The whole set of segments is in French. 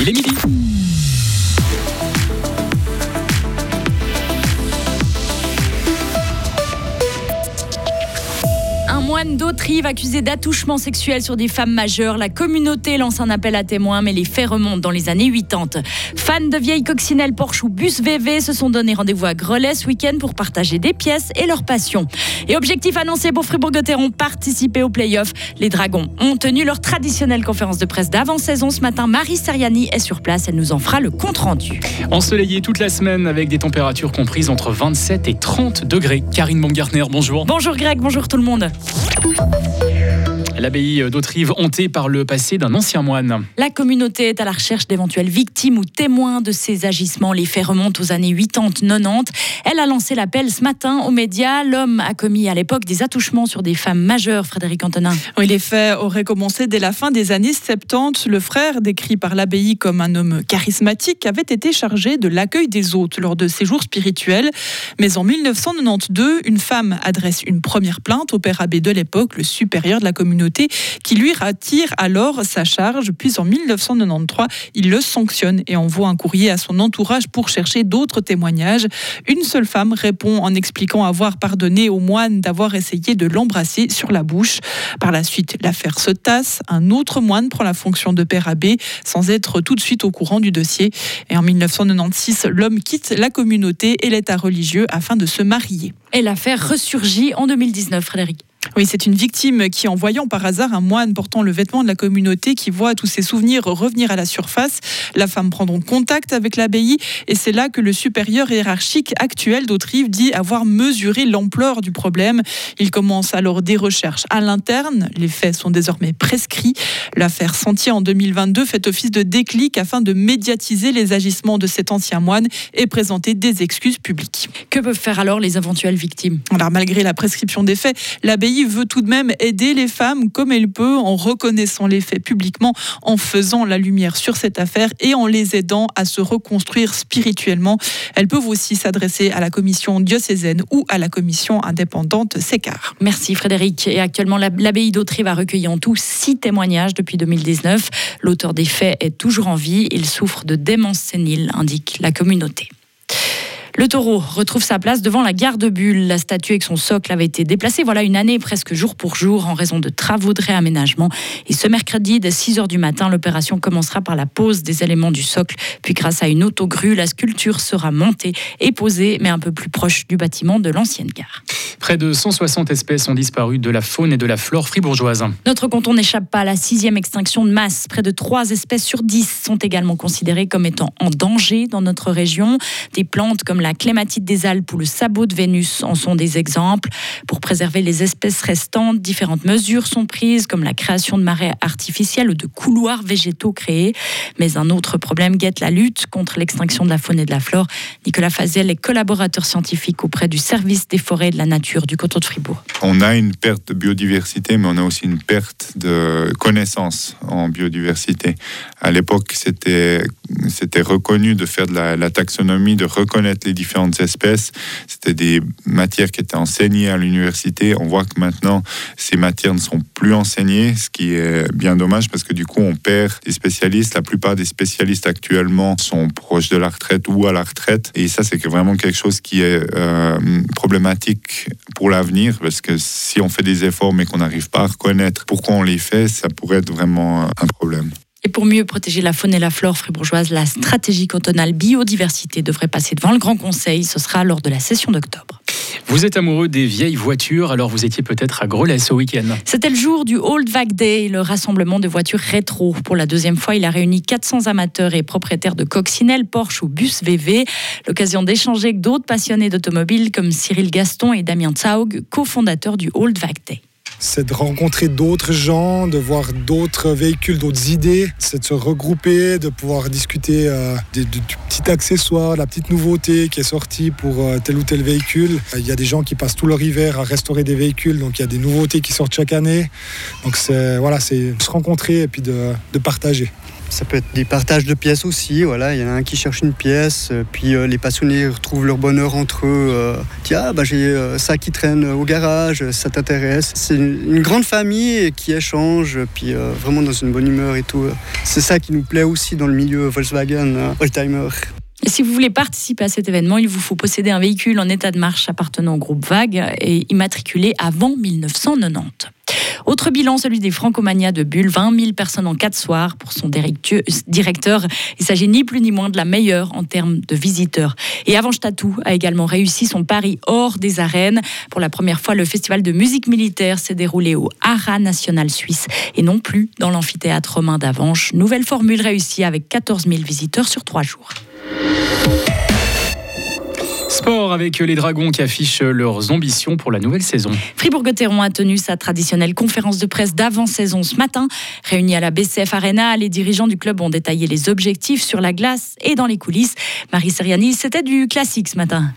Il est midi. Moine d'Autrive accusé d'attouchement sexuel sur des femmes majeures. La communauté lance un appel à témoins, mais les faits remontent dans les années 80. Fans de vieilles coccinelles Porsche ou bus VV se sont donné rendez-vous à Grelais ce week-end pour partager des pièces et leur passion. Et objectif annoncé pour Fribourg-Gotteron, participer aux playoffs. Les Dragons ont tenu leur traditionnelle conférence de presse d'avant-saison ce matin. Marie Seriani est sur place, elle nous en fera le compte-rendu. Ensoleillé toute la semaine avec des températures comprises entre 27 et 30 degrés. Karine Baumgartner, bonjour. Bonjour Greg, bonjour tout le monde. thank L'abbaye d'Autrive hantée par le passé d'un ancien moine. La communauté est à la recherche d'éventuelles victimes ou témoins de ces agissements. Les faits remontent aux années 80-90. Elle a lancé l'appel ce matin aux médias. L'homme a commis à l'époque des attouchements sur des femmes majeures, Frédéric Antonin. Oui, les faits auraient commencé dès la fin des années 70. Le frère, décrit par l'abbaye comme un homme charismatique, avait été chargé de l'accueil des hôtes lors de séjours spirituels. Mais en 1992, une femme adresse une première plainte au père abbé de l'époque, le supérieur de la communauté qui lui attire alors sa charge. Puis en 1993, il le sanctionne et envoie un courrier à son entourage pour chercher d'autres témoignages. Une seule femme répond en expliquant avoir pardonné au moine d'avoir essayé de l'embrasser sur la bouche. Par la suite, l'affaire se tasse. Un autre moine prend la fonction de père abbé sans être tout de suite au courant du dossier. Et en 1996, l'homme quitte la communauté et l'état religieux afin de se marier. Et l'affaire ressurgit en 2019, Frédéric. Oui, c'est une victime qui, en voyant par hasard un moine portant le vêtement de la communauté, qui voit tous ses souvenirs revenir à la surface, la femme prend donc contact avec l'abbaye et c'est là que le supérieur hiérarchique actuel d'Autrive dit avoir mesuré l'ampleur du problème. Il commence alors des recherches à l'interne. Les faits sont désormais prescrits. L'affaire Sentier en 2022 fait office de déclic afin de médiatiser les agissements de cet ancien moine et présenter des excuses publiques. Que peuvent faire alors les éventuelles victimes? Alors, malgré la prescription des faits, l'abbaye veut tout de même aider les femmes comme elle peut en reconnaissant les faits publiquement, en faisant la lumière sur cette affaire et en les aidant à se reconstruire spirituellement. Elles peuvent aussi s'adresser à la commission diocésaine ou à la commission indépendante SECAR. Merci Frédéric. Et actuellement, l'abbaye d'Autrive a recueilli en tout six témoignages depuis 2019. L'auteur des faits est toujours en vie. Il souffre de démence sénile, indique la communauté. Le taureau retrouve sa place devant la gare de Bulle. La statue avec son socle avait été déplacée voilà une année presque jour pour jour en raison de travaux de réaménagement. Et ce mercredi, dès 6 h du matin, l'opération commencera par la pose des éléments du socle. Puis grâce à une autogrue, la sculpture sera montée et posée, mais un peu plus proche du bâtiment de l'ancienne gare. Près de 160 espèces ont disparu de la faune et de la flore fribourgeoise. Notre canton n'échappe pas à la sixième extinction de masse. Près de 3 espèces sur 10 sont également considérées comme étant en danger dans notre région. Des plantes comme la la clématite des Alpes ou le sabot de Vénus en sont des exemples. Pour préserver les espèces restantes, différentes mesures sont prises, comme la création de marais artificiels ou de couloirs végétaux créés. Mais un autre problème guette la lutte contre l'extinction de la faune et de la flore. Nicolas Fazel est collaborateur scientifique auprès du service des forêts et de la nature du canton de Fribourg. On a une perte de biodiversité, mais on a aussi une perte de connaissances en biodiversité. À l'époque, c'était c'était reconnu de faire de la, taxonomie, de reconnaître les différentes espèces. C'était des matières qui étaient enseignées à l'université. On voit que maintenant, ces matières ne sont plus enseignées, ce qui est bien dommage parce que du coup, on perd des spécialistes. La plupart des spécialistes actuellement sont proches de la retraite ou à la retraite. Et ça, c'est vraiment quelque chose qui est euh, problématique pour l'avenir parce que si on fait des efforts mais qu'on n'arrive pas à reconnaître pourquoi on les fait, ça pourrait être vraiment un problème. Et pour mieux protéger la faune et la flore fribourgeoise, la stratégie cantonale biodiversité devrait passer devant le Grand Conseil. Ce sera lors de la session d'octobre. Vous êtes amoureux des vieilles voitures, alors vous étiez peut-être à Grelais ce week-end. C'était le jour du Old Vac Day, le rassemblement de voitures rétro. Pour la deuxième fois, il a réuni 400 amateurs et propriétaires de coccinelles, Porsche ou bus VV. L'occasion d'échanger avec d'autres passionnés d'automobile comme Cyril Gaston et Damien Tsaug, cofondateurs du Old Vac Day c'est de rencontrer d'autres gens, de voir d'autres véhicules, d'autres idées, c'est de se regrouper, de pouvoir discuter euh, du petit accessoire, la petite nouveauté qui est sortie pour euh, tel ou tel véhicule. Il y a des gens qui passent tout leur hiver à restaurer des véhicules, donc il y a des nouveautés qui sortent chaque année. Donc c'est voilà, c'est se rencontrer et puis de partager. Ça peut être des partages de pièces aussi. Voilà, il y en a un qui cherche une pièce, euh, puis euh, les passionnés retrouvent leur bonheur entre eux. Tiens, bah, j'ai ça qui traîne au garage, ça t'intéresse. C'est une grande famille qui échange, puis vraiment dans une bonne humeur et tout. C'est ça qui nous plaît aussi dans le milieu Volkswagen Oldtimer. Si vous voulez participer à cet événement, il vous faut posséder un véhicule en état de marche appartenant au groupe Vague et immatriculé avant 1990. Autre bilan, celui des Francomania de Bulle, 20 000 personnes en quatre soirs pour son directeur. Il s'agit ni plus ni moins de la meilleure en termes de visiteurs. Et Avanche Tatou a également réussi son pari hors des arènes. Pour la première fois, le festival de musique militaire s'est déroulé au Hara National Suisse et non plus dans l'amphithéâtre romain d'Avanche. Nouvelle formule réussie avec 14 000 visiteurs sur trois jours. Sport avec les Dragons qui affichent leurs ambitions pour la nouvelle saison. Fribourg-Gotteron a tenu sa traditionnelle conférence de presse d'avant-saison ce matin. Réunis à la BCF Arena, les dirigeants du club ont détaillé les objectifs sur la glace et dans les coulisses. Marie Seriani, c'était du classique ce matin.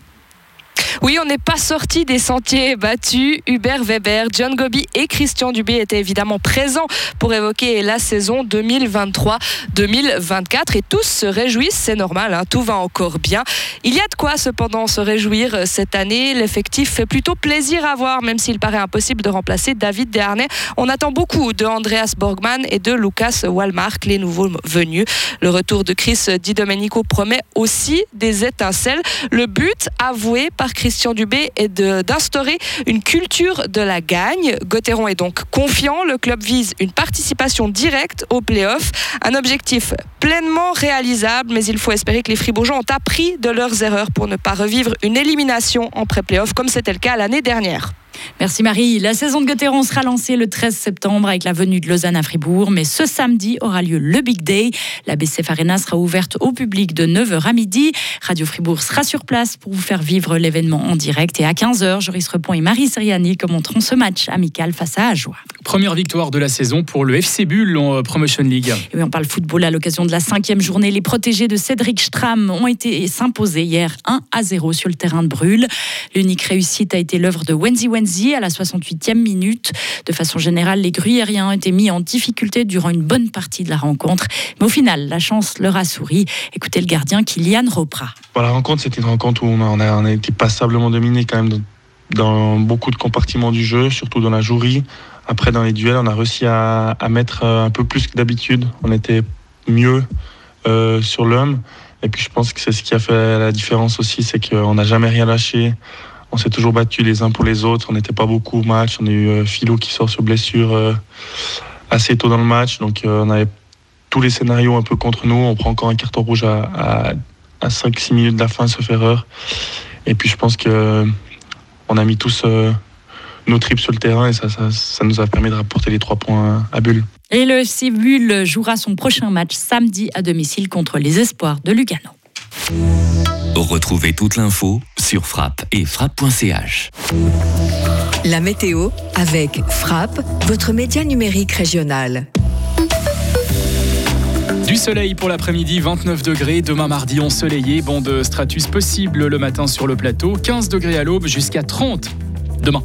Oui, on n'est pas sorti des sentiers battus. Hubert Weber, John Gobi et Christian Dubé étaient évidemment présents pour évoquer la saison 2023-2024 et tous se réjouissent, c'est normal, hein, tout va encore bien. Il y a de quoi cependant se réjouir cette année. L'effectif fait plutôt plaisir à voir, même s'il paraît impossible de remplacer David Desharnais. On attend beaucoup de Andreas Borgman et de Lucas Walmark, les nouveaux venus. Le retour de Chris Di Domenico promet aussi des étincelles. Le but avoué par Christian Dubé est d'instaurer une culture de la gagne. Gauthieron est donc confiant. Le club vise une participation directe aux playoffs. Un objectif pleinement réalisable, mais il faut espérer que les Fribourgeois ont appris de leurs erreurs pour ne pas revivre une élimination en pré-playoff comme c'était le cas l'année dernière. Merci Marie. La saison de Gauthieron sera lancée le 13 septembre avec la venue de Lausanne à Fribourg, mais ce samedi aura lieu le Big Day. La BCF Arena sera ouverte au public de 9h à midi. Radio Fribourg sera sur place pour vous faire vivre l'événement en direct et à 15h, Joris Repont et Marie Seriani commenteront ce match amical face à Ajoie. Première victoire de la saison pour le FC Bull en euh, Promotion League. Et on parle football à l'occasion de la cinquième journée. Les protégés de Cédric Stram ont été s'imposer hier 1 à 0 sur le terrain de Brûle. L'unique réussite a été l'œuvre de Wenzi Wenzi à la 68e minute. De façon générale, les gruyériens ont été mis en difficulté durant une bonne partie de la rencontre. Mais au final, la chance leur a souri. Écoutez le gardien Kylian Ropra. la rencontre, c'était une rencontre où on a, on a été passablement dominé quand même dans beaucoup de compartiments du jeu, surtout dans la jouerie. Après, dans les duels, on a réussi à, mettre euh, un peu plus que d'habitude. On était mieux euh, sur l'homme. Et puis, je pense que c'est ce qui a fait la différence aussi, c'est qu'on n'a jamais rien lâché. On s'est toujours battu les uns pour les autres. On n'était pas beaucoup au match. On a eu euh, Philo qui sort sur blessure assez tôt dans le match. Donc, on avait tous les scénarios un peu contre nous. On prend encore un carton rouge à, à, 5-6 minutes de la fin, sauf erreur. Et puis, je pense que on a mis tous nos tripes sur le terrain et ça, ça, nous a permis de rapporter les trois points à Bulle. Et le FC Bulle jouera son prochain match samedi à domicile contre les Espoirs de Lugano. Retrouvez toute l'info sur frappe et frappe.ch. La météo avec Frappe, votre média numérique régional. Du soleil pour l'après-midi, 29 degrés. Demain mardi ensoleillé, bon de stratus possible le matin sur le plateau. 15 degrés à l'aube jusqu'à 30 demain.